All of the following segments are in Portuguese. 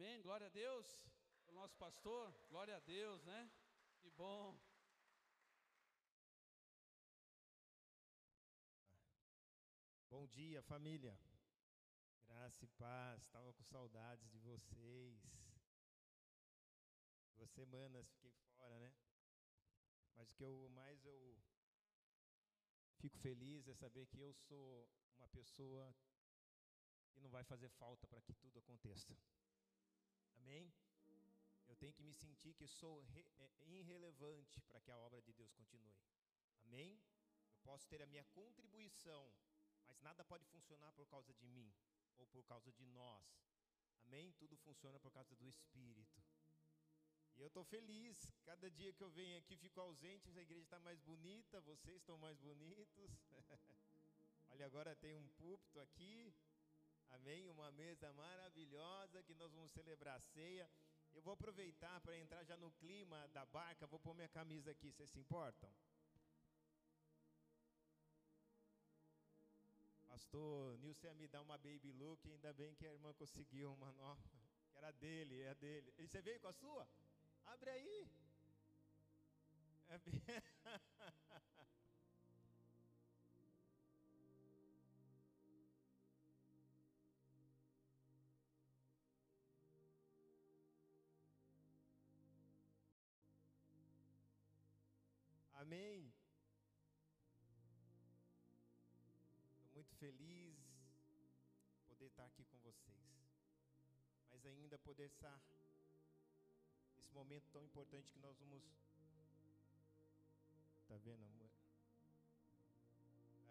Amém. Glória a Deus. O nosso pastor. Glória a Deus, né? Que bom. Bom dia, família. Graça e paz. Estava com saudades de vocês. Duas semanas fiquei fora, né? Mas o que eu mais eu fico feliz é saber que eu sou uma pessoa que não vai fazer falta para que tudo aconteça. Amém? Eu tenho que me sentir que sou é, irrelevante para que a obra de Deus continue. Amém? Eu posso ter a minha contribuição, mas nada pode funcionar por causa de mim ou por causa de nós. Amém? Tudo funciona por causa do Espírito. E eu estou feliz, cada dia que eu venho aqui fico ausente, a igreja está mais bonita, vocês estão mais bonitos. Olha, agora tem um púlpito aqui, amém? Uma mesa maravilhosa que nós vamos celebrar a ceia. Eu vou aproveitar para entrar já no clima da barca, vou pôr minha camisa aqui, vocês se importam? Pastor Nilson ia me dar uma baby look, ainda bem que a irmã conseguiu uma nova, que era dele, é dele. E você veio com a sua? Abre aí. É Amém. Estou muito feliz poder estar aqui com vocês, mas ainda poder estar nesse momento tão importante que nós vamos. Tá vendo, amor?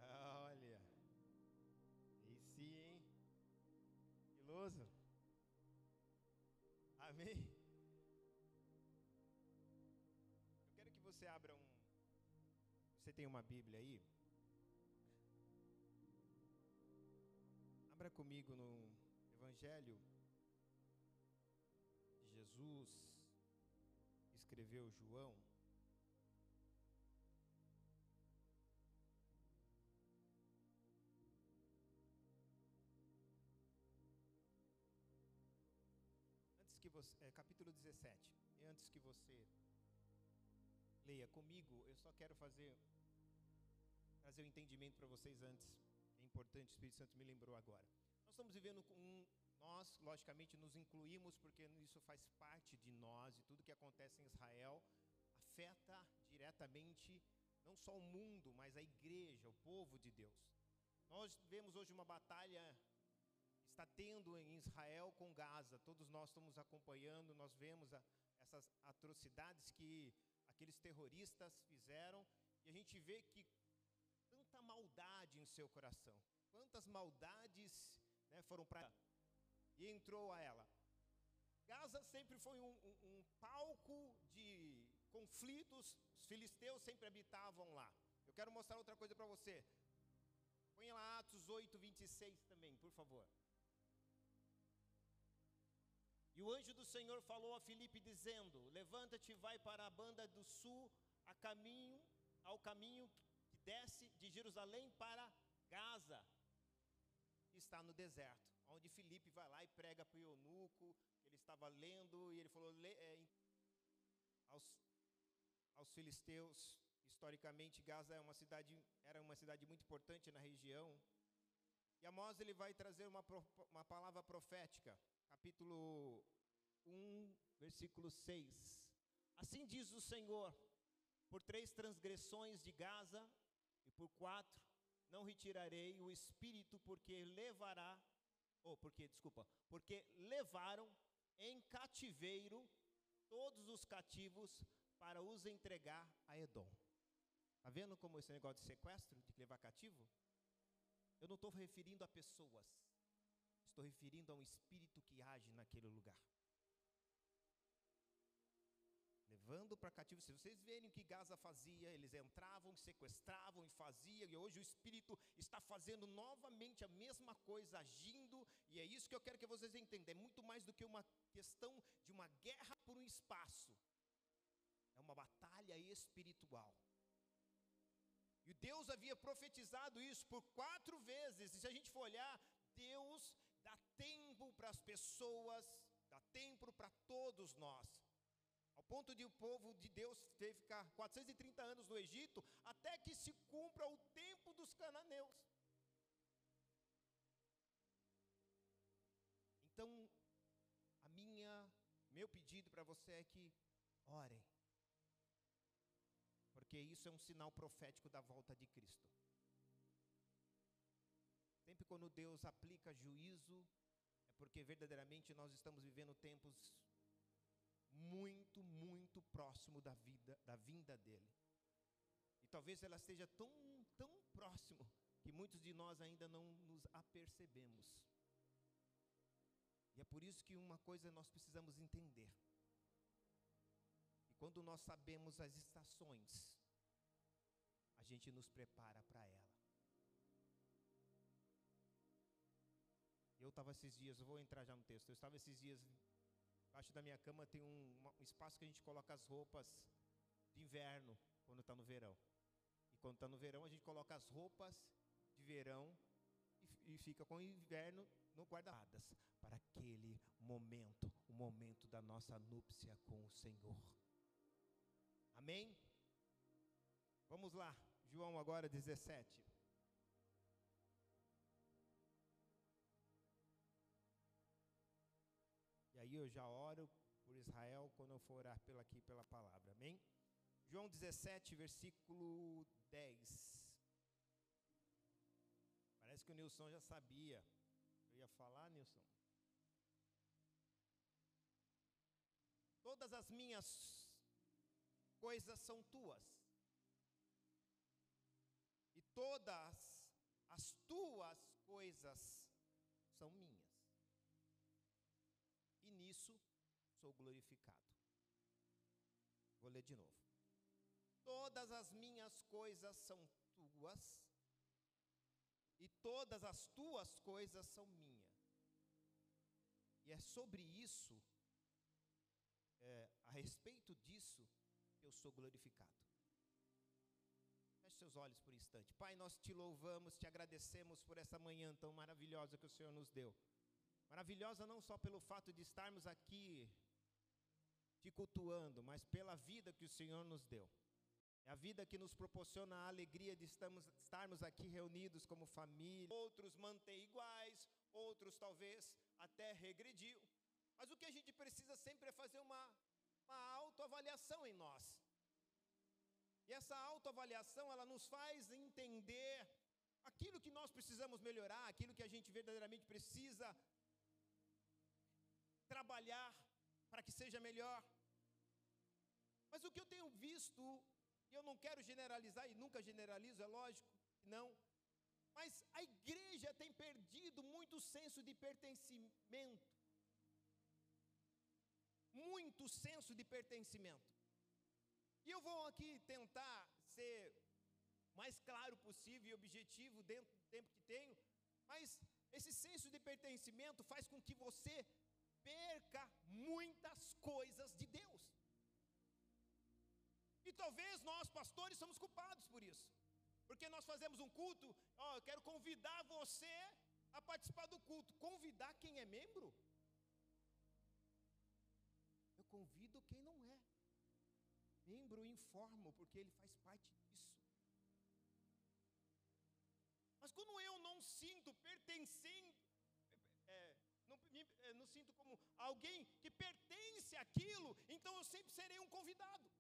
Olha, e sim, hein? Iloso. Amém. Eu quero que você abra um você tem uma Bíblia aí? Abra comigo no Evangelho de Jesus, escreveu João. Antes que você, é, capítulo 17. E antes que você leia comigo, eu só quero fazer trazer o um entendimento para vocês antes, é importante, o Espírito Santo me lembrou agora. Nós estamos vivendo com um, nós, logicamente, nos incluímos porque isso faz parte de nós e tudo que acontece em Israel afeta diretamente não só o mundo, mas a igreja, o povo de Deus. Nós vemos hoje uma batalha que está tendo em Israel com Gaza. Todos nós estamos acompanhando, nós vemos a, essas atrocidades que aqueles terroristas fizeram e a gente vê que maldade em seu coração, quantas maldades né, foram para e entrou a ela. Gaza sempre foi um, um, um, palco de conflitos, os filisteus sempre habitavam lá. Eu quero mostrar outra coisa para você. Põe lá Atos 8, 26 também, por favor. E o anjo do Senhor falou a Filipe dizendo: Levanta-te e vai para a banda do sul, a caminho, ao caminho desce de Jerusalém para Gaza, que está no deserto, onde Filipe vai lá e prega para o eunuco, que ele estava lendo, e ele falou é, aos, aos filisteus, historicamente Gaza é uma cidade, era uma cidade muito importante na região, e Amós ele vai trazer uma, uma palavra profética, capítulo 1, versículo 6. Assim diz o Senhor: por três transgressões de Gaza por quatro, não retirarei o espírito, porque levará, ou porque, desculpa, porque levaram em cativeiro todos os cativos para os entregar a Edom. Está vendo como esse negócio de sequestro, de levar cativo? Eu não estou referindo a pessoas, estou referindo a um espírito que age naquele lugar levando para cativo. Se vocês verem o que Gaza fazia, eles entravam, sequestravam e faziam, e hoje o Espírito está fazendo novamente a mesma coisa, agindo, e é isso que eu quero que vocês entendam. É muito mais do que uma questão de uma guerra por um espaço, é uma batalha espiritual. E Deus havia profetizado isso por quatro vezes, e se a gente for olhar, Deus dá tempo para as pessoas, dá tempo para todos nós. Ponto de o povo de Deus ter ficar 430 anos no Egito, até que se cumpra o tempo dos cananeus. Então, a minha, meu pedido para você é que orem. Porque isso é um sinal profético da volta de Cristo. Sempre quando Deus aplica juízo, é porque verdadeiramente nós estamos vivendo tempos muito, muito próximo da vida, da vinda dele. E talvez ela esteja tão, tão próximo que muitos de nós ainda não nos apercebemos. E é por isso que uma coisa nós precisamos entender. E quando nós sabemos as estações, a gente nos prepara para ela. Eu estava esses dias, eu vou entrar já no texto. Eu estava esses dias Embaixo da minha cama tem um, um espaço que a gente coloca as roupas de inverno quando está no verão. E quando está no verão, a gente coloca as roupas de verão e, e fica com o inverno no guarda-radas para aquele momento, o momento da nossa núpcia com o Senhor. Amém? Vamos lá, João agora 17. Aí eu já oro por Israel quando eu for orar pela, aqui pela palavra. Amém? João 17, versículo 10. Parece que o Nilson já sabia. Eu ia falar, Nilson. Todas as minhas coisas são tuas. E todas as tuas coisas são minhas sou glorificado. Vou ler de novo. Todas as minhas coisas são tuas, e todas as tuas coisas são minhas. E é sobre isso, é, a respeito disso, que eu sou glorificado. Feche seus olhos por um instante. Pai, nós te louvamos, te agradecemos por essa manhã tão maravilhosa que o Senhor nos deu. Maravilhosa não só pelo fato de estarmos aqui te cultuando, mas pela vida que o Senhor nos deu. É a vida que nos proporciona a alegria de estamos, estarmos aqui reunidos como família. Outros mantêm iguais, outros talvez até regrediu. Mas o que a gente precisa sempre é fazer uma, uma autoavaliação em nós. E essa autoavaliação, ela nos faz entender aquilo que nós precisamos melhorar, aquilo que a gente verdadeiramente precisa trabalhar para que seja melhor. Mas o que eu tenho visto, e eu não quero generalizar e nunca generalizo, é lógico, não. Mas a igreja tem perdido muito senso de pertencimento. Muito senso de pertencimento. E eu vou aqui tentar ser mais claro possível e objetivo dentro do tempo que tenho, mas esse senso de pertencimento faz com que você perca muitas coisas de Deus. E talvez nós, pastores, somos culpados por isso. Porque nós fazemos um culto, ó, eu quero convidar você a participar do culto. Convidar quem é membro? Eu convido quem não é. Membro informo, porque ele faz parte disso. Mas quando eu não sinto pertencente, me, eh, não sinto como alguém que pertence àquilo, então eu sempre serei um convidado.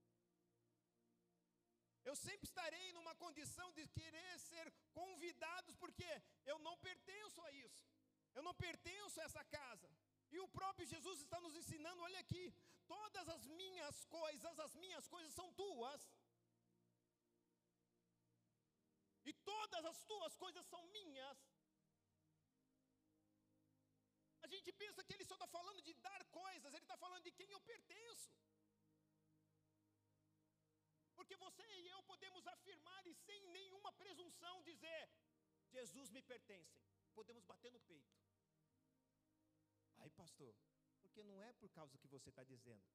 Eu sempre estarei numa condição de querer ser convidados, porque eu não pertenço a isso, eu não pertenço a essa casa. E o próprio Jesus está nos ensinando: olha aqui, todas as minhas coisas, as minhas coisas são tuas, e todas as tuas coisas são minhas. Gente pensa que ele só está falando de dar coisas, ele está falando de quem eu pertenço. Porque você e eu podemos afirmar e sem nenhuma presunção dizer: Jesus me pertence. Podemos bater no peito. Aí, pastor, porque não é por causa do que você está dizendo,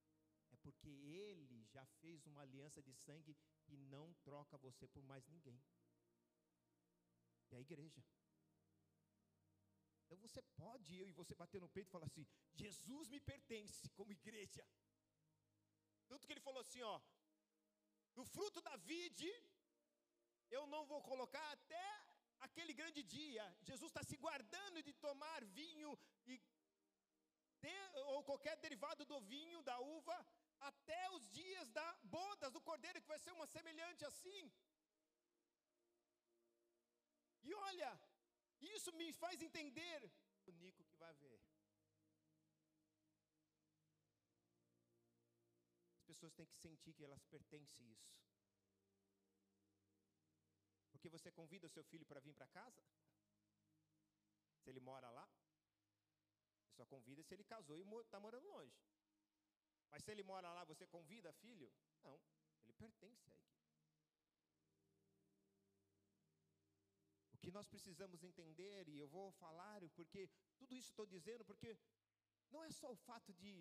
é porque ele já fez uma aliança de sangue e não troca você por mais ninguém. E a igreja. Então você pode, eu e você, bater no peito e falar assim: Jesus me pertence como igreja. Tanto que ele falou assim: ó, no fruto da vide, eu não vou colocar até aquele grande dia. Jesus está se guardando de tomar vinho e ou qualquer derivado do vinho, da uva, até os dias da bodas do cordeiro, que vai ser uma semelhante assim. E olha, isso me faz entender o Nico que vai ver. As pessoas têm que sentir que elas pertencem a isso. Porque você convida o seu filho para vir para casa? Se ele mora lá? Você só convida se ele casou e está morando longe. Mas se ele mora lá, você convida filho? Não, ele pertence à equipe. Que nós precisamos entender, e eu vou falar, porque tudo isso estou dizendo, porque não é só o fato de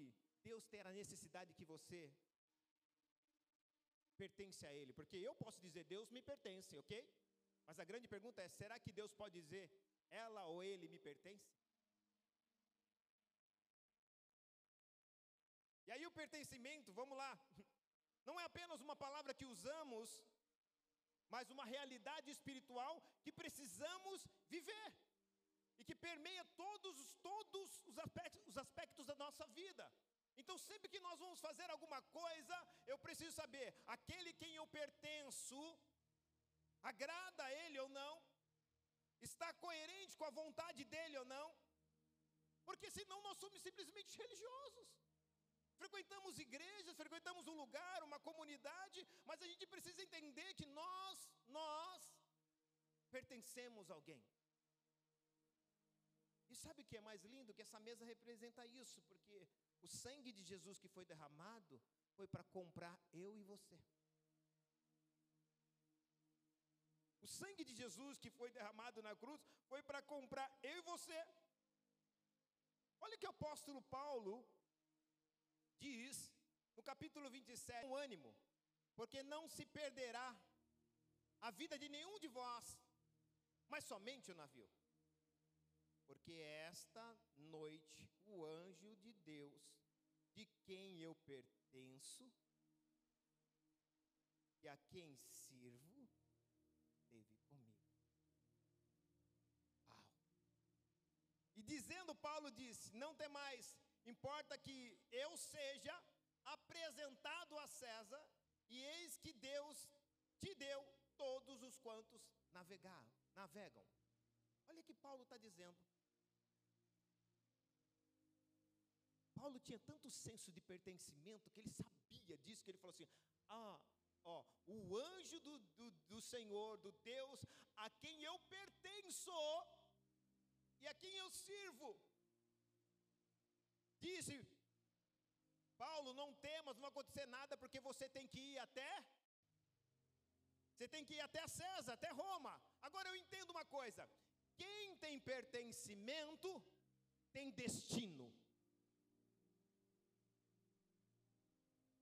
Deus ter a necessidade que você pertence a Ele, porque eu posso dizer Deus me pertence, ok? Mas a grande pergunta é: será que Deus pode dizer ela ou ele me pertence? E aí o pertencimento, vamos lá, não é apenas uma palavra que usamos, mas uma realidade espiritual que precisamos viver e que permeia todos, todos os, aspectos, os aspectos da nossa vida. Então, sempre que nós vamos fazer alguma coisa, eu preciso saber: aquele quem eu pertenço agrada a Ele ou não, está coerente com a vontade dEle ou não, porque senão nós somos simplesmente religiosos. Igrejas, frequentamos um lugar, uma comunidade, mas a gente precisa entender que nós, nós, pertencemos a alguém. E sabe o que é mais lindo? Que essa mesa representa isso, porque o sangue de Jesus que foi derramado foi para comprar eu e você. O sangue de Jesus que foi derramado na cruz foi para comprar eu e você. Olha que o apóstolo Paulo diz no capítulo 27, um ânimo, porque não se perderá a vida de nenhum de vós, mas somente o navio. Porque esta noite o anjo de Deus, de quem eu pertenço e a quem sirvo, esteve comigo. Uau. E dizendo, Paulo disse: Não tem mais, importa que eu seja apresentado a César, e eis que Deus te deu todos os quantos navegar, navegam. Olha o que Paulo está dizendo. Paulo tinha tanto senso de pertencimento que ele sabia disso, que ele falou assim: Ah, ó, o anjo do, do, do Senhor, do Deus a quem eu pertenço e a quem eu sirvo, disse: Paulo, não temas, não vai acontecer nada, porque você tem que ir até. Você tem que ir até César, até Roma. Agora eu entendo uma coisa: quem tem pertencimento tem destino.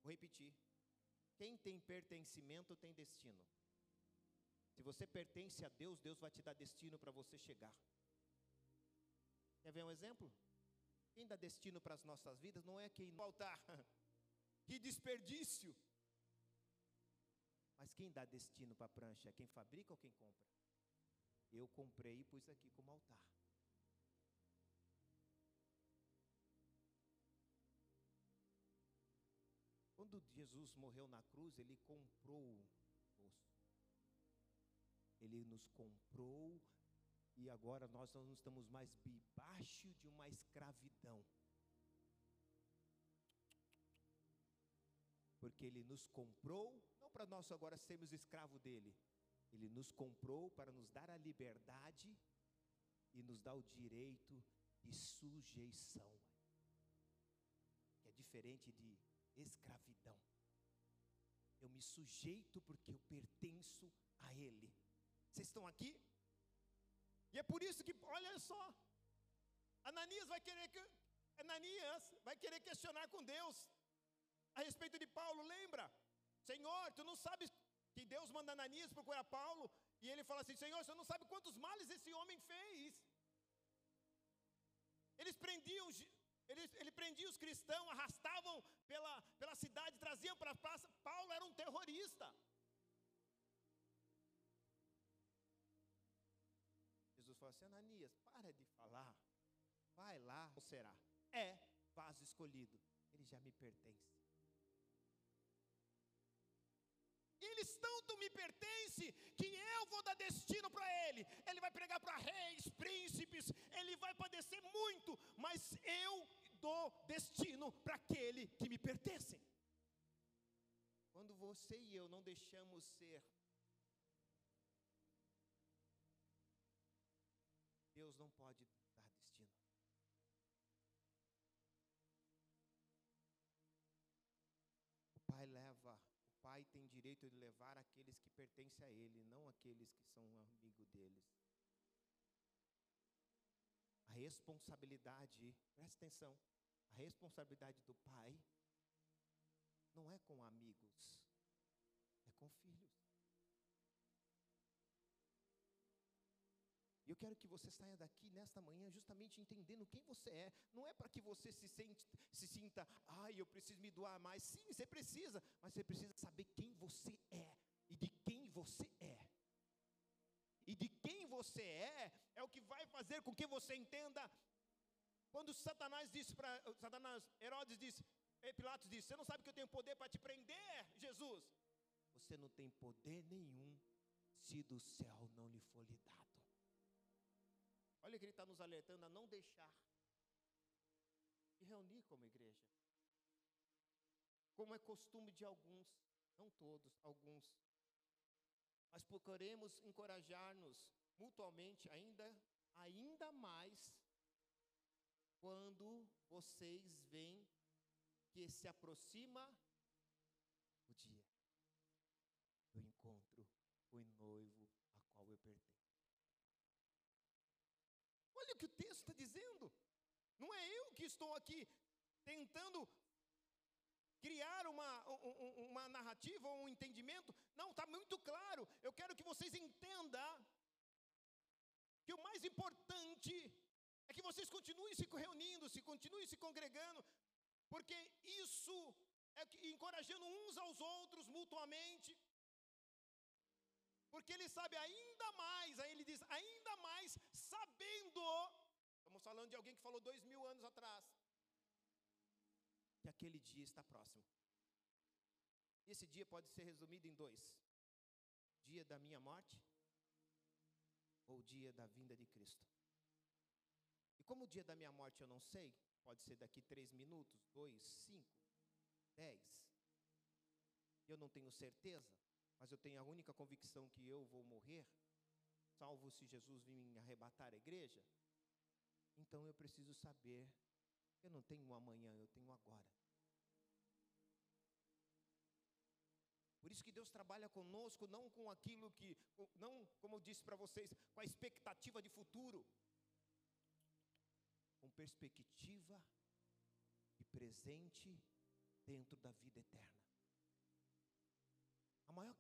Vou repetir. Quem tem pertencimento tem destino. Se você pertence a Deus, Deus vai te dar destino para você chegar. Quer ver um exemplo? Quem dá destino para as nossas vidas não é quem faltar. que desperdício! Mas quem dá destino para a prancha é quem fabrica ou quem compra? Eu comprei e pus aqui como altar. Quando Jesus morreu na cruz, ele comprou osso. Ele nos comprou e agora nós não estamos mais debaixo de uma escravidão. Porque ele nos comprou, não para nós agora sermos escravo dele. Ele nos comprou para nos dar a liberdade e nos dar o direito de sujeição. Que é diferente de escravidão. Eu me sujeito porque eu pertenço a Ele. Vocês estão aqui? E é por isso que, olha só, Ananias vai querer que Ananias vai querer questionar com Deus a respeito de Paulo. Lembra? Senhor, tu não sabes que Deus manda Ananias procurar Paulo e ele fala assim: Senhor, você não sabe quantos males esse homem fez. Eles prendiam, ele prendia os cristãos, arrastavam pela, pela cidade, traziam para a praça. Paulo era um terrorista. Falou assim: Ananias, para de falar. Vai lá, ou será? É vaso escolhido. Ele já me pertence. Eles tanto me pertencem que eu vou dar destino para ele. Ele vai pregar para reis, príncipes, ele vai padecer muito, mas eu dou destino para aquele que me pertence. Quando você e eu não deixamos ser, Deus não pode dar destino. O Pai leva pai tem direito de levar aqueles que pertencem a ele, não aqueles que são amigo deles. A responsabilidade, presta atenção, a responsabilidade do pai não é com amigos, é com filhos. Eu quero que você saia daqui nesta manhã justamente entendendo quem você é. Não é para que você se, sente, se sinta, ai, eu preciso me doar mais. Sim, você precisa, mas você precisa saber quem você é e de quem você é. E de quem você é é o que vai fazer com que você entenda. Quando Satanás disse para Satanás, Herodes disse, eh, Pilatos disse: Você não sabe que eu tenho poder para te prender, Jesus? Você não tem poder nenhum se do céu não lhe for lhe dado. Olha que ele está nos alertando a não deixar de reunir como igreja. Como é costume de alguns, não todos, alguns. Mas procuremos encorajar-nos mutuamente ainda, ainda mais quando vocês veem que se aproxima o dia do encontro com o noivo a qual eu pertenço. Olha o que o texto está dizendo. Não é eu que estou aqui tentando criar uma, uma narrativa ou um entendimento. Não, está muito claro. Eu quero que vocês entendam que o mais importante é que vocês continuem se reunindo, se continuem se congregando, porque isso é encorajando uns aos outros mutuamente. Porque ele sabe ainda mais, aí ele diz, ainda mais, estamos falando de alguém que falou dois mil anos atrás, que aquele dia está próximo. Esse dia pode ser resumido em dois: dia da minha morte ou dia da vinda de Cristo. E como o dia da minha morte eu não sei, pode ser daqui três minutos, dois, cinco, dez. Eu não tenho certeza mas eu tenho a única convicção que eu vou morrer, salvo se Jesus vir arrebatar a igreja, então eu preciso saber, eu não tenho um amanhã, eu tenho agora. Por isso que Deus trabalha conosco, não com aquilo que, não, como eu disse para vocês, com a expectativa de futuro, com perspectiva de presente dentro da vida eterna. A maior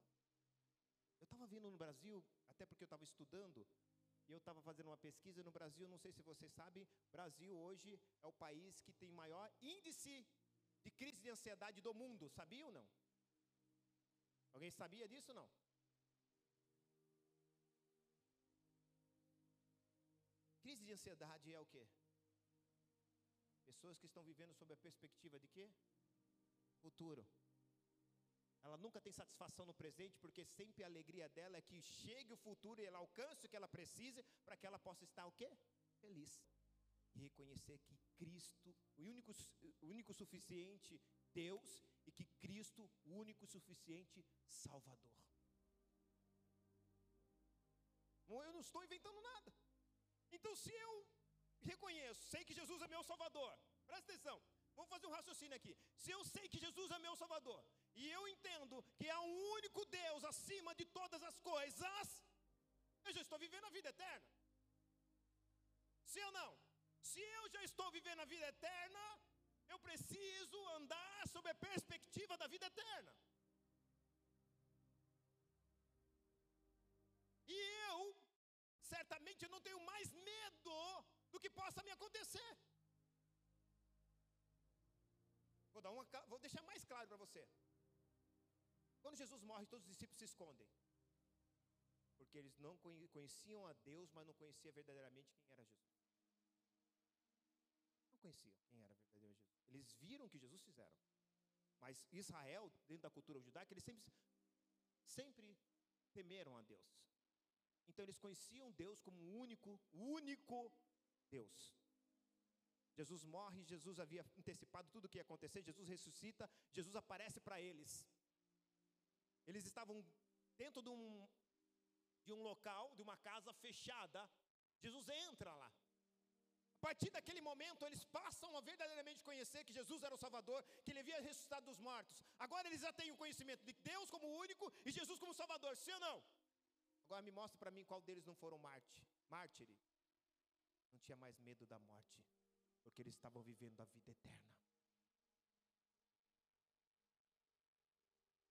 estava vindo no Brasil, até porque eu estava estudando, e eu estava fazendo uma pesquisa no Brasil, não sei se vocês sabem, Brasil hoje é o país que tem maior índice de crise de ansiedade do mundo, sabia ou não? Alguém sabia disso ou não? Crise de ansiedade é o quê? Pessoas que estão vivendo sob a perspectiva de quê? Futuro. Ela nunca tem satisfação no presente, porque sempre a alegria dela é que chegue o futuro e ela alcance o que ela precisa para que ela possa estar o quê? Feliz. E reconhecer que Cristo, o único, o único suficiente Deus e que Cristo, o único suficiente Salvador. Eu não estou inventando nada. Então, se eu reconheço, sei que Jesus é meu Salvador, presta atenção, vamos fazer um raciocínio aqui. Se eu sei que Jesus é meu Salvador, e eu entendo que há um único Deus acima de todas as coisas, eu já estou vivendo a vida eterna. Sim ou não? Se eu já estou vivendo a vida eterna, eu preciso andar sob a perspectiva da vida eterna. E eu, certamente, não tenho mais medo do que possa me acontecer. Vou, dar uma, vou deixar mais claro para você. Quando Jesus morre, todos os discípulos se escondem. Porque eles não conheciam a Deus, mas não conheciam verdadeiramente quem era Jesus. Não conheciam quem era verdadeiro Jesus. Eles viram o que Jesus fizeram. Mas Israel, dentro da cultura judaica, eles sempre, sempre temeram a Deus. Então eles conheciam Deus como o único, único Deus. Jesus morre, Jesus havia antecipado tudo o que ia acontecer, Jesus ressuscita, Jesus aparece para eles. Eles estavam dentro de um, de um local, de uma casa fechada. Jesus entra lá. A partir daquele momento, eles passam a verdadeiramente conhecer que Jesus era o Salvador, que ele havia ressuscitado dos mortos. Agora eles já têm o conhecimento de Deus como único e Jesus como Salvador, sim ou não? Agora me mostra para mim qual deles não foram mártir, mártire. Não tinha mais medo da morte, porque eles estavam vivendo a vida eterna.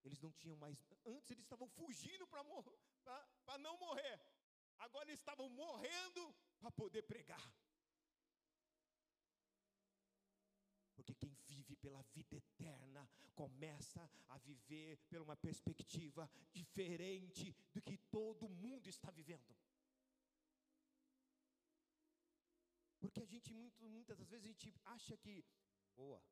Eles não tinham mais. Antes eles estavam fugindo para não morrer. Agora eles estavam morrendo para poder pregar. Porque quem vive pela vida eterna começa a viver por uma perspectiva diferente do que todo mundo está vivendo. Porque a gente, muito, muitas das vezes, a gente acha que, boa,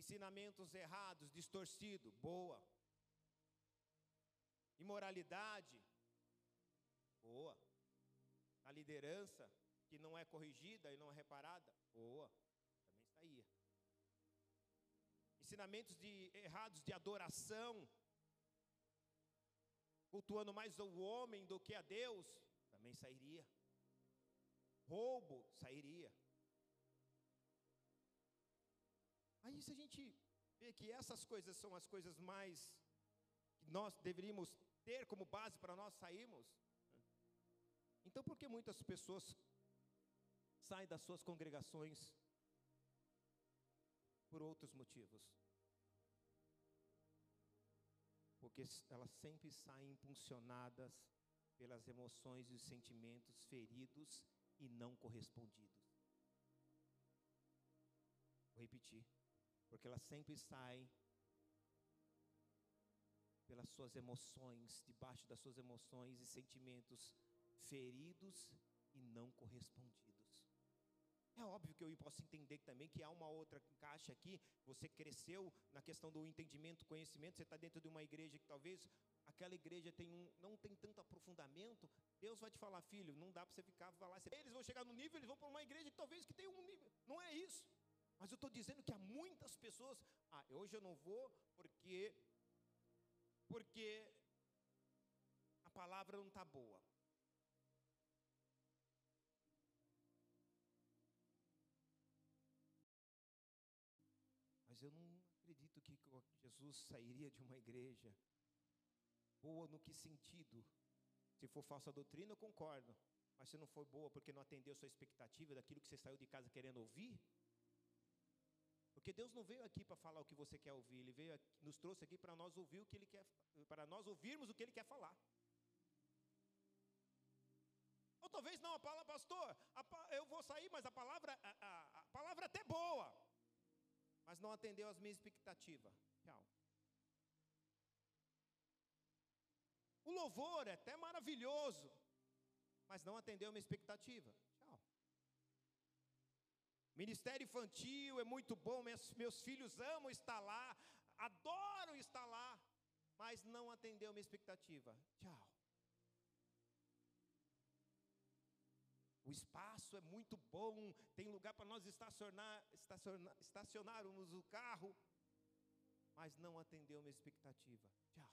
ensinamentos errados, distorcido, boa. Imoralidade, boa. A liderança que não é corrigida e não é reparada, boa. Também está aí. Ensinamentos de, errados de adoração, cultuando mais o homem do que a Deus, também sairia. Roubo sairia. Aí se a gente vê que essas coisas são as coisas mais que nós deveríamos ter como base para nós sairmos, então por que muitas pessoas saem das suas congregações por outros motivos? Porque elas sempre saem impulsionadas pelas emoções e os sentimentos feridos e não correspondidos. Vou repetir porque elas sempre saem pelas suas emoções, debaixo das suas emoções e sentimentos feridos e não correspondidos. É óbvio que eu posso entender também que há uma outra caixa aqui. Você cresceu na questão do entendimento, conhecimento. Você está dentro de uma igreja que talvez aquela igreja tem um, não tem tanto aprofundamento. Deus vai te falar, filho, não dá para você ficar falar. Eles vão chegar no nível, eles vão para uma igreja que talvez que tenha um nível. Não é isso. Mas eu estou dizendo que há muitas pessoas, ah, hoje eu não vou porque porque a palavra não está boa. Mas eu não acredito que Jesus sairia de uma igreja boa no que sentido? Se for falsa doutrina, eu concordo. Mas se não for boa porque não atendeu sua expectativa daquilo que você saiu de casa querendo ouvir, porque Deus não veio aqui para falar o que você quer ouvir, Ele veio, aqui, nos trouxe aqui para nós ouvir o que Ele quer, para nós ouvirmos o que Ele quer falar. Ou talvez não, a palavra, pastor, a, eu vou sair, mas a palavra, a, a, a palavra é até boa, mas não atendeu às minhas expectativas. Tchau. O louvor é até maravilhoso, mas não atendeu a minha expectativa. Ministério infantil é muito bom, meus, meus filhos amam estar lá, adoram estar lá, mas não atendeu minha expectativa. Tchau. O espaço é muito bom, tem lugar para nós estacionar, estacionar, estacionarmos o carro, mas não atendeu minha expectativa. Tchau.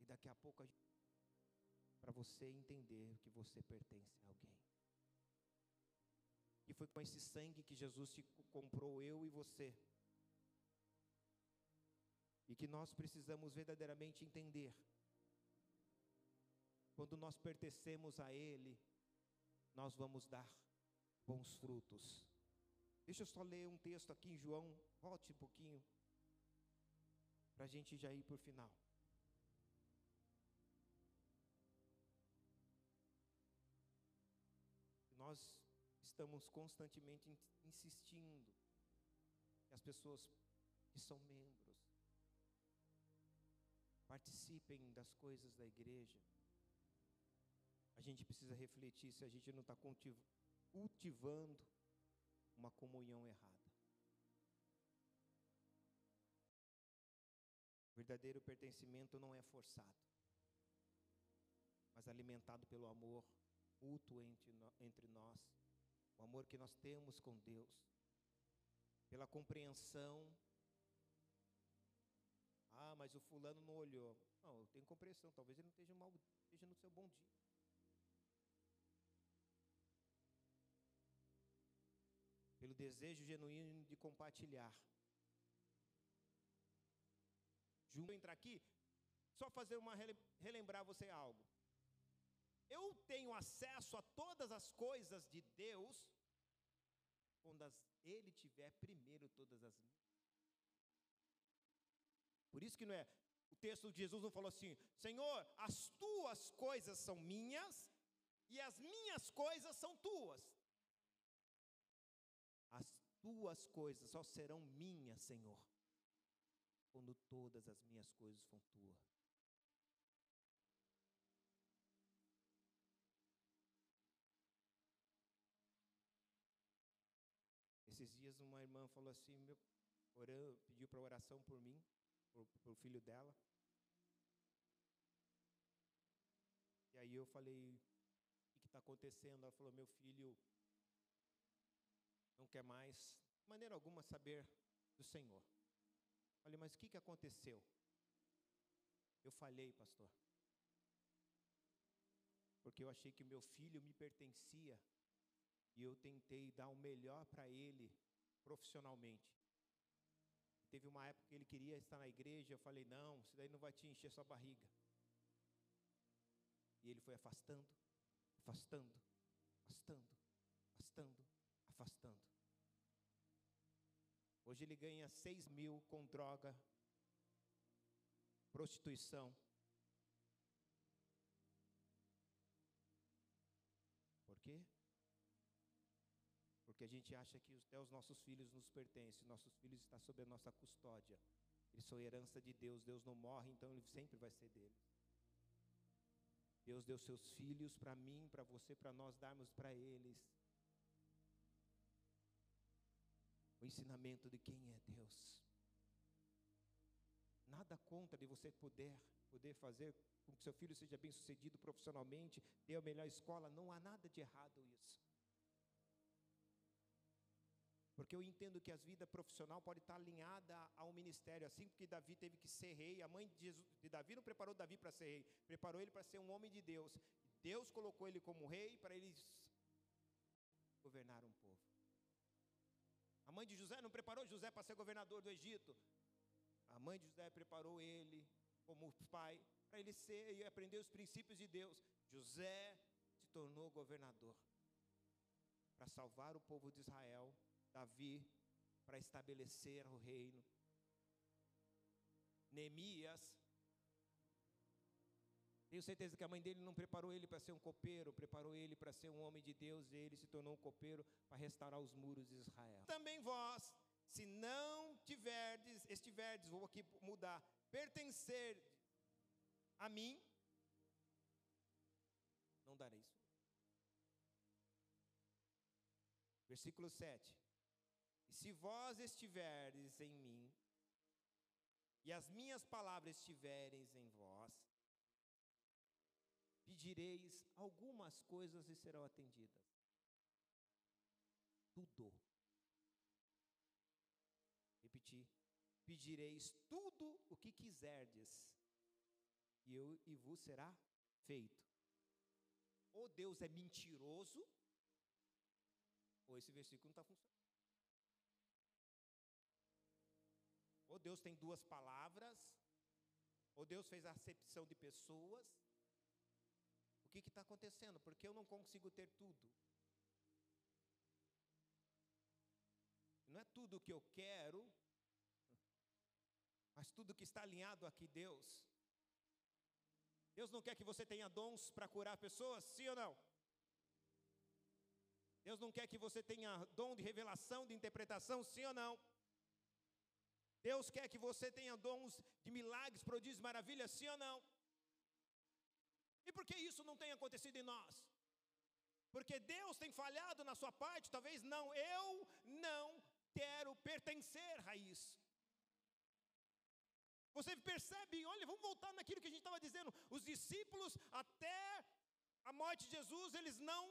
E daqui a pouco, para você entender que você pertence a alguém. E foi com esse sangue que Jesus te comprou eu e você. E que nós precisamos verdadeiramente entender. Quando nós pertencemos a Ele, nós vamos dar bons frutos. Deixa eu só ler um texto aqui em João, volte um pouquinho, para a gente já ir para o final. Estamos constantemente insistindo que as pessoas que são membros participem das coisas da igreja. A gente precisa refletir se a gente não está cultivando uma comunhão errada. O verdadeiro pertencimento não é forçado, mas alimentado pelo amor mútuo entre nós, o amor que nós temos com Deus, pela compreensão. Ah, mas o fulano não olhou. Não, eu tenho compreensão, talvez ele não esteja mal, esteja no seu bom dia. Pelo desejo genuíno de compartilhar. Junto entrar aqui, só fazer uma relembrar você algo eu tenho acesso a todas as coisas de Deus quando Ele tiver primeiro todas as minhas. Por isso que não é. O texto de Jesus não falou assim: Senhor, as tuas coisas são minhas e as minhas coisas são tuas. As tuas coisas só serão minhas, Senhor, quando todas as minhas coisas for tuas. Dias uma irmã falou assim, meu, orando, pediu para oração por mim, para o filho dela. E aí eu falei, o que está acontecendo? Ela falou, meu filho não quer mais, de maneira alguma, saber do Senhor. Falei, mas o que, que aconteceu? Eu falhei, pastor. Porque eu achei que meu filho me pertencia e eu tentei dar o melhor para ele profissionalmente. Teve uma época que ele queria estar na igreja, eu falei: "Não, isso daí não vai te encher sua barriga". E ele foi afastando, afastando, afastando, afastando, afastando. Hoje ele ganha seis mil com droga, prostituição. Por quê? Porque a gente acha que até os nossos filhos nos pertencem, nossos filhos estão sob a nossa custódia. Eles são herança de Deus, Deus não morre, então ele sempre vai ser deles. Deus deu seus filhos para mim, para você, para nós darmos para eles. O ensinamento de quem é Deus. Nada contra de você poder, poder fazer com que seu filho seja bem sucedido profissionalmente, ter a melhor escola, não há nada de errado isso. Porque eu entendo que a vida profissional pode estar alinhada ao ministério, assim que Davi teve que ser rei. A mãe de, Jesus, de Davi não preparou Davi para ser rei, preparou ele para ser um homem de Deus. Deus colocou ele como rei para eles governar um povo. A mãe de José não preparou José para ser governador do Egito. A mãe de José preparou ele como pai para ele ser e aprender os princípios de Deus. José se tornou governador para salvar o povo de Israel Davi para estabelecer o reino. Neemias, tenho certeza que a mãe dele não preparou ele para ser um copeiro, preparou ele para ser um homem de Deus, e ele se tornou um copeiro para restaurar os muros de Israel. Também vós, se não tiverdes, estiverdes, vou aqui mudar, pertencer a mim, não dareis. Versículo 7. Se vós estiverdes em mim, e as minhas palavras estiverem em vós, pedireis algumas coisas e serão atendidas. Tudo. Repetir. Pedireis tudo o que quiserdes, e eu e vos será feito. Ou Deus é mentiroso, ou esse versículo não está funcionando. Deus tem duas palavras, ou Deus fez acepção de pessoas. O que está acontecendo? Porque eu não consigo ter tudo. Não é tudo o que eu quero, mas tudo que está alinhado aqui, Deus. Deus não quer que você tenha dons para curar pessoas, sim ou não? Deus não quer que você tenha dom de revelação, de interpretação, sim ou não? Deus quer que você tenha dons de milagres, prodígios, maravilhas, sim ou não? E por que isso não tem acontecido em nós? Porque Deus tem falhado na sua parte? Talvez não. Eu não quero pertencer isso. Você percebe, olha, vamos voltar naquilo que a gente estava dizendo. Os discípulos, até a morte de Jesus, eles não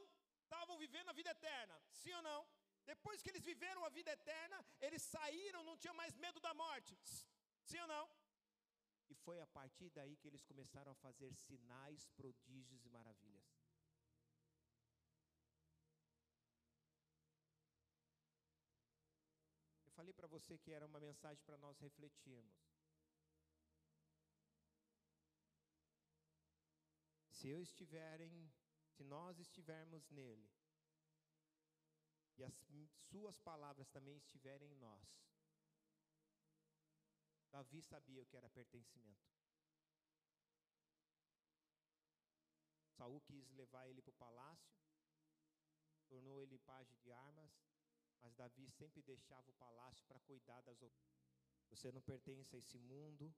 estavam vivendo a vida eterna. Sim ou não? Depois que eles viveram a vida eterna, eles saíram, não tinham mais medo da morte. Sim ou não? E foi a partir daí que eles começaram a fazer sinais, prodígios e maravilhas. Eu falei para você que era uma mensagem para nós refletirmos. Se eu estiverem, se nós estivermos nele, e as suas palavras também estiverem em nós, Davi sabia o que era pertencimento. Saul quis levar ele para o palácio, tornou ele pajem de armas, mas Davi sempre deixava o palácio para cuidar das Você não pertence a esse mundo,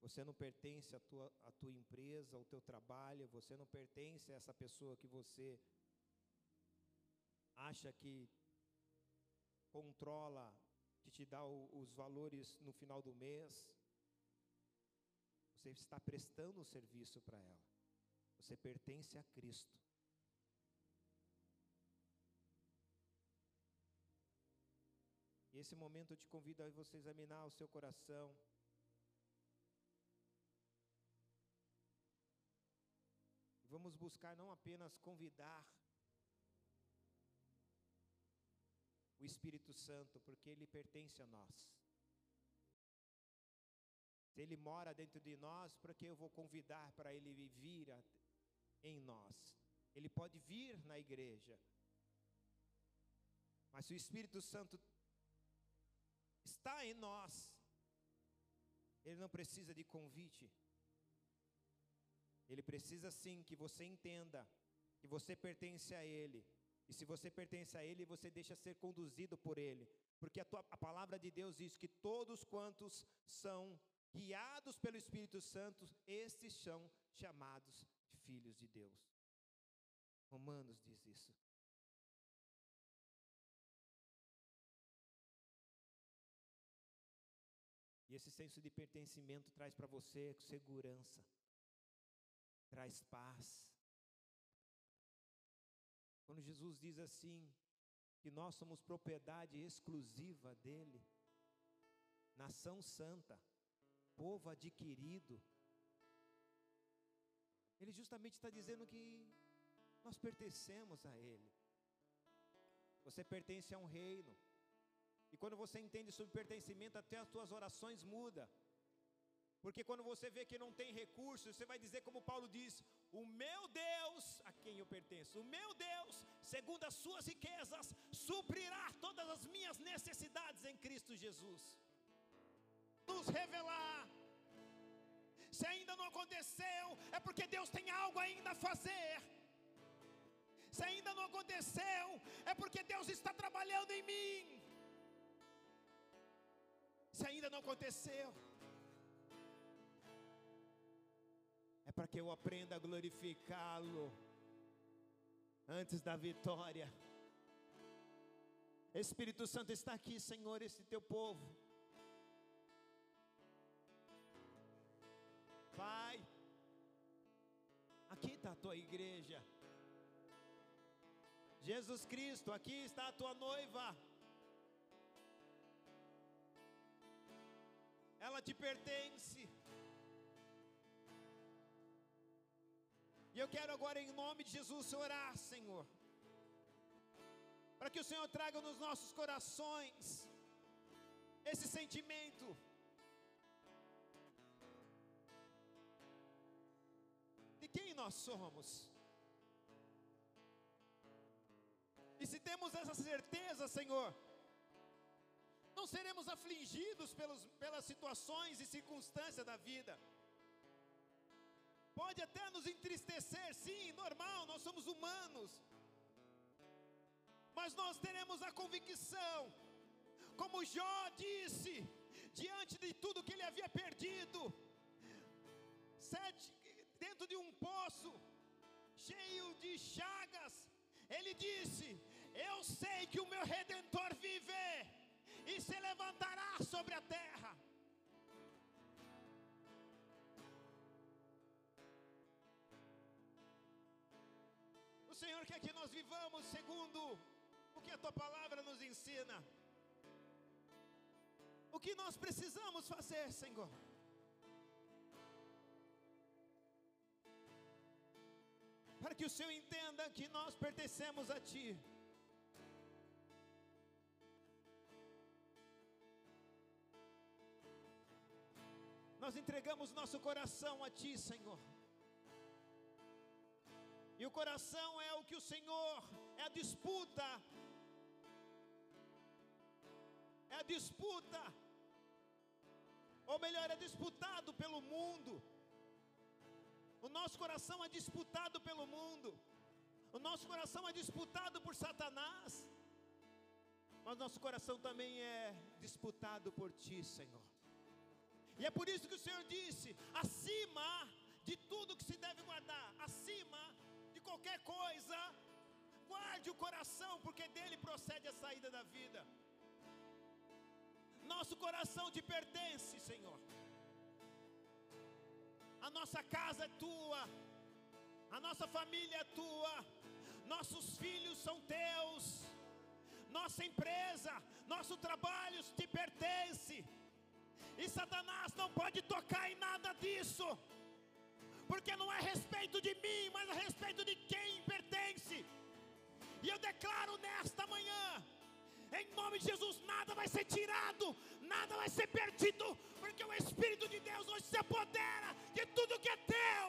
você não pertence à tua, à tua empresa, ao teu trabalho, você não pertence a essa pessoa que você acha que controla, que te dá os valores no final do mês. Você está prestando um serviço para ela. Você pertence a Cristo. E esse momento eu te convido a você examinar o seu coração. Vamos buscar não apenas convidar o Espírito Santo, porque ele pertence a nós. Se ele mora dentro de nós, por que eu vou convidar para ele vir em nós? Ele pode vir na igreja, mas se o Espírito Santo está em nós, ele não precisa de convite. Ele precisa sim que você entenda que você pertence a Ele. E se você pertence a Ele, você deixa ser conduzido por Ele. Porque a, tua, a palavra de Deus diz que todos quantos são guiados pelo Espírito Santo, estes são chamados filhos de Deus. Romanos diz isso. E esse senso de pertencimento traz para você segurança traz paz. Quando Jesus diz assim, que nós somos propriedade exclusiva dEle, nação santa, povo adquirido, Ele justamente está dizendo que nós pertencemos a Ele. Você pertence a um reino. E quando você entende sobre pertencimento, até as tuas orações mudam. Porque quando você vê que não tem recursos, você vai dizer como Paulo diz: O meu Deus, a quem eu pertenço, o meu Deus, segundo as suas riquezas, suprirá todas as minhas necessidades em Cristo Jesus. Nos revelar. Se ainda não aconteceu, é porque Deus tem algo ainda a fazer. Se ainda não aconteceu, é porque Deus está trabalhando em mim. Se ainda não aconteceu, para que eu aprenda a glorificá-lo antes da vitória. Espírito Santo está aqui, Senhor, esse teu povo. Pai, aqui está a tua igreja. Jesus Cristo, aqui está a tua noiva. Ela te pertence. E eu quero agora, em nome de Jesus, orar, Senhor, para que o Senhor traga nos nossos corações esse sentimento. De quem nós somos. E se temos essa certeza, Senhor, não seremos afligidos pelos, pelas situações e circunstâncias da vida pode até nos entristecer, sim, normal, nós somos humanos. nós teremos a convicção, como Jó disse, diante de tudo que ele havia perdido, sete, dentro de um poço, cheio de chagas, ele disse: Eu sei que o meu redentor vive e se levantará sobre a terra. Senhor quer que nós vivamos segundo o que a tua palavra nos ensina. O que nós precisamos fazer, Senhor? Para que o Senhor entenda que nós pertencemos a Ti. Nós entregamos nosso coração a Ti, Senhor. E o coração é o que o Senhor, é a disputa, é a disputa, ou melhor, é disputado pelo mundo. O nosso coração é disputado pelo mundo, o nosso coração é disputado por Satanás, mas nosso coração também é disputado por Ti, Senhor. E é por isso que o Senhor disse: acima de tudo que se deve guardar, acima qualquer coisa, guarde o coração, porque dele procede a saída da vida. Nosso coração te pertence, Senhor. A nossa casa é tua, a nossa família é tua, nossos filhos são teus, nossa empresa, nosso trabalho te pertence. E Satanás não pode tocar porque não é a respeito de mim, mas a respeito de quem pertence. E eu declaro nesta manhã, em nome de Jesus, nada vai ser tirado, nada vai ser perdido, porque o Espírito de Deus hoje se apodera de tudo que é teu.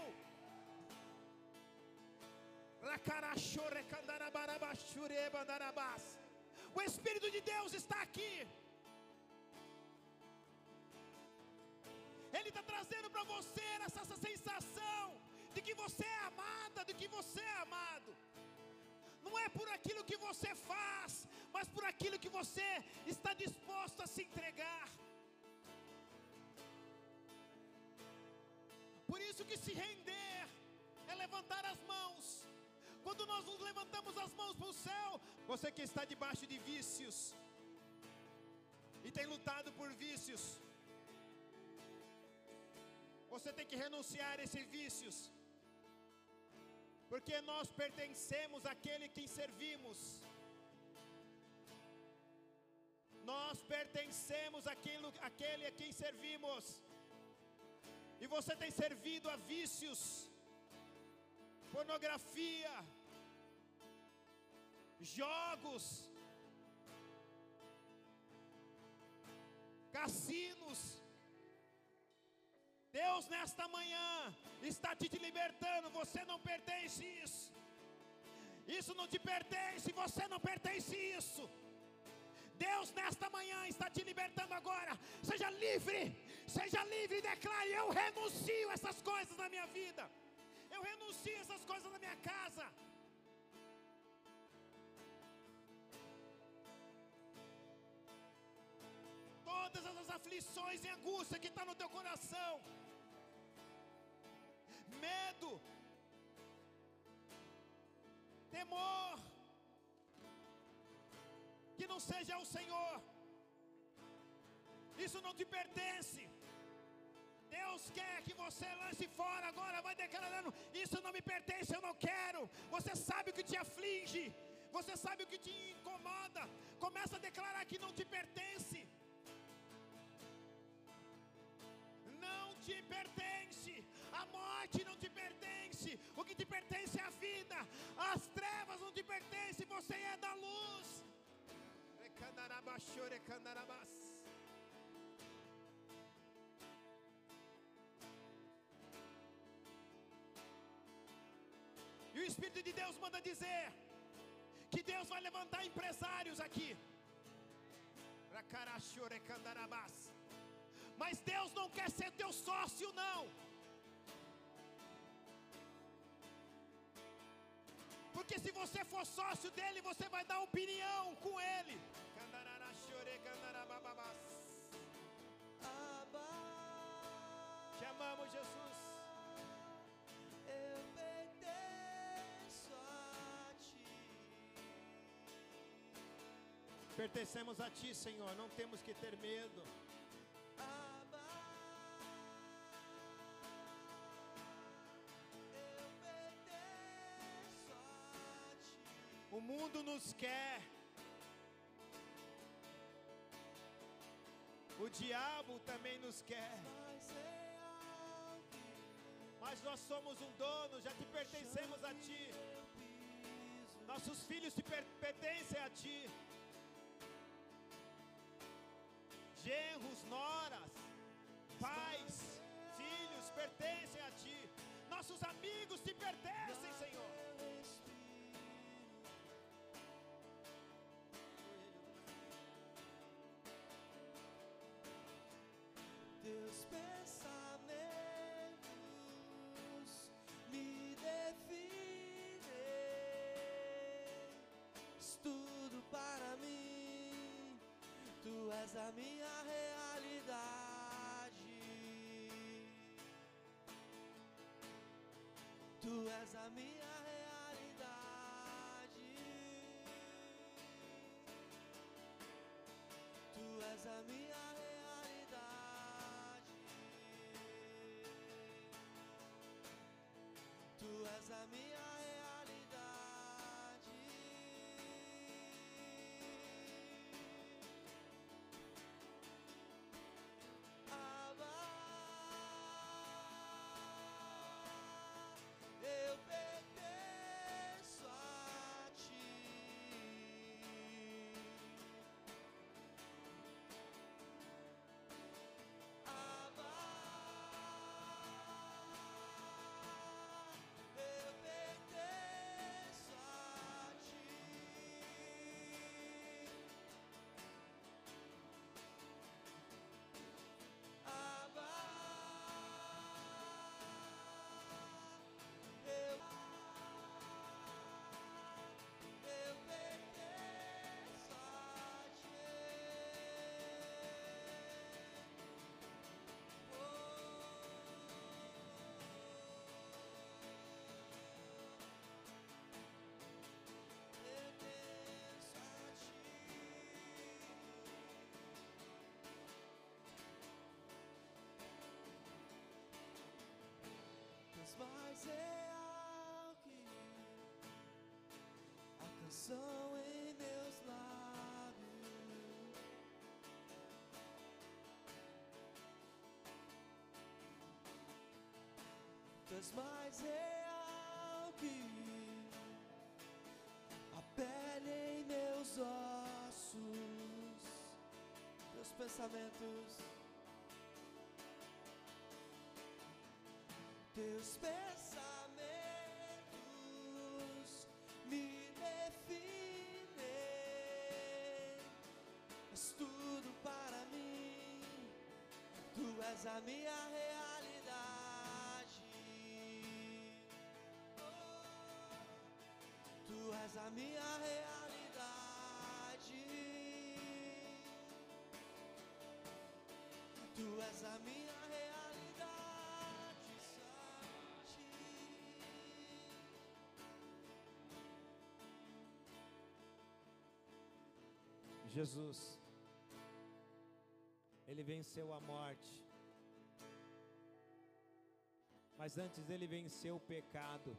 O Espírito de Deus está aqui. Ele está trazendo para você essa, essa sensação de que você é amada, de que você é amado. Não é por aquilo que você faz, mas por aquilo que você está disposto a se entregar. Por isso que se render é levantar as mãos. Quando nós nos levantamos as mãos para o céu, você que está debaixo de vícios e tem lutado por vícios, você tem que renunciar a esses vícios. Porque nós pertencemos àquele que servimos. Nós pertencemos àquilo, àquele a quem servimos. E você tem servido a vícios, pornografia, jogos, cassinos. Deus nesta manhã está te, libertando, você não pertence isso. Isso não te pertence, você não pertence isso. Deus nesta manhã está te libertando agora. Seja livre, seja livre e declare: Eu renuncio essas coisas na minha vida. Eu renuncio essas coisas na minha casa. Todas as aflições e angústia que está no teu coração, medo, temor, que não seja o Senhor, isso não te pertence. Deus quer que você lance fora agora, vai declarando: Isso não me pertence, eu não quero. Você sabe o que te aflige, você sabe o que te incomoda. Começa a declarar que não te pertence. Não te pertence, morte não te pertence, o que te pertence é a vida, as trevas não te pertencem, você é da luz. E o Espírito de Deus manda dizer que Deus vai levantar empresários aqui. Mas Deus não quer ser teu sócio, não. Porque se você for sócio dele, você vai dar opinião com ele. Te amamos, Jesus. Eu pertenço a ti. Pertencemos a ti, Senhor. Não temos que ter medo. Nos quer. O diabo também nos quer. Mas nós somos um dono, já te pertencemos a ti. Nossos filhos te per pertencem a ti. Genros, noras, pais, filhos pertencem a ti. Nossos amigos te pertencem, Senhor. És a minha realidade. Tu és a minha realidade. Tu és a minha realidade. Tu és a minha és mais real que a pele em meus ossos. Teus pensamentos. Teus pensamentos me definem. És tudo para mim. Tu és a minha a minha realidade. Tu és a minha realidade, Santi. Jesus, Ele venceu a morte. Mas antes ele venceu o pecado.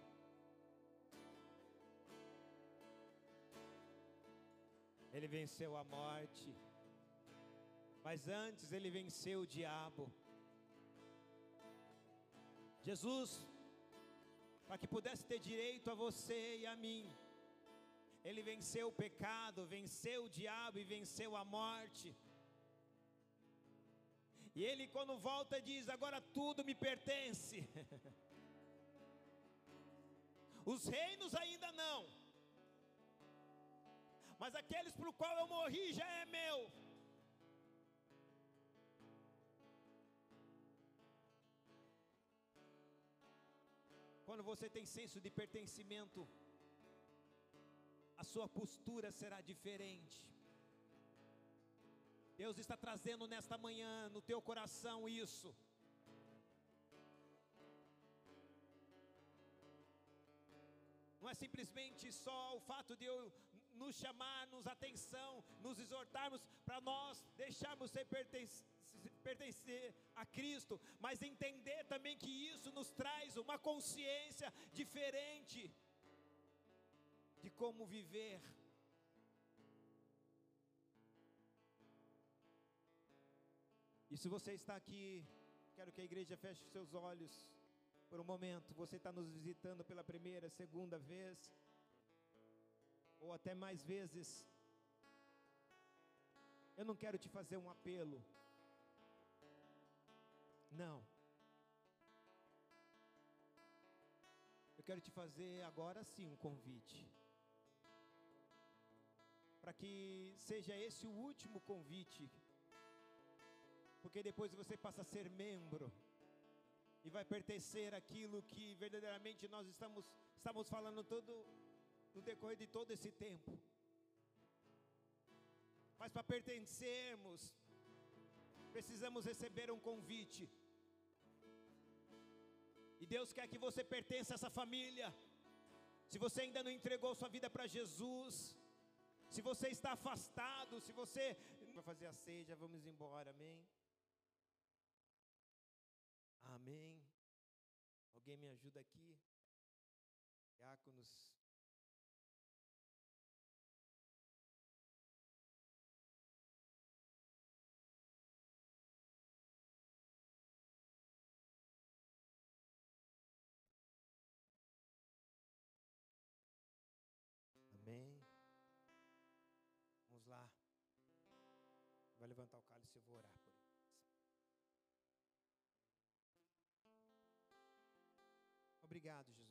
Ele venceu a morte. Mas antes ele venceu o diabo. Jesus, para que pudesse ter direito a você e a mim, ele venceu o pecado, venceu o diabo e venceu a morte. E ele, quando volta, diz: Agora tudo me pertence. Os reinos ainda não, mas aqueles para o qual eu morri já é meu. Quando você tem senso de pertencimento, a sua postura será diferente. Deus está trazendo nesta manhã no teu coração isso. Não é simplesmente só o fato de eu nos chamarmos atenção, nos exortarmos para nós deixarmos ser pertencer, pertencer a Cristo, mas entender também que isso nos traz uma consciência diferente de como viver. E se você está aqui, quero que a igreja feche seus olhos por um momento. Você está nos visitando pela primeira, segunda vez, ou até mais vezes. Eu não quero te fazer um apelo. Não. Eu quero te fazer agora sim um convite. Para que seja esse o último convite. Porque depois você passa a ser membro e vai pertencer àquilo que verdadeiramente nós estamos, estamos falando todo no decorrer de todo esse tempo. Mas para pertencermos, precisamos receber um convite. E Deus quer que você pertença a essa família. Se você ainda não entregou sua vida para Jesus, se você está afastado, se você vai fazer a ceia, já vamos embora, amém? Amém. Alguém me ajuda aqui? Diáconos. Levantar o cálice, eu vou orar por. Obrigado, Jesus.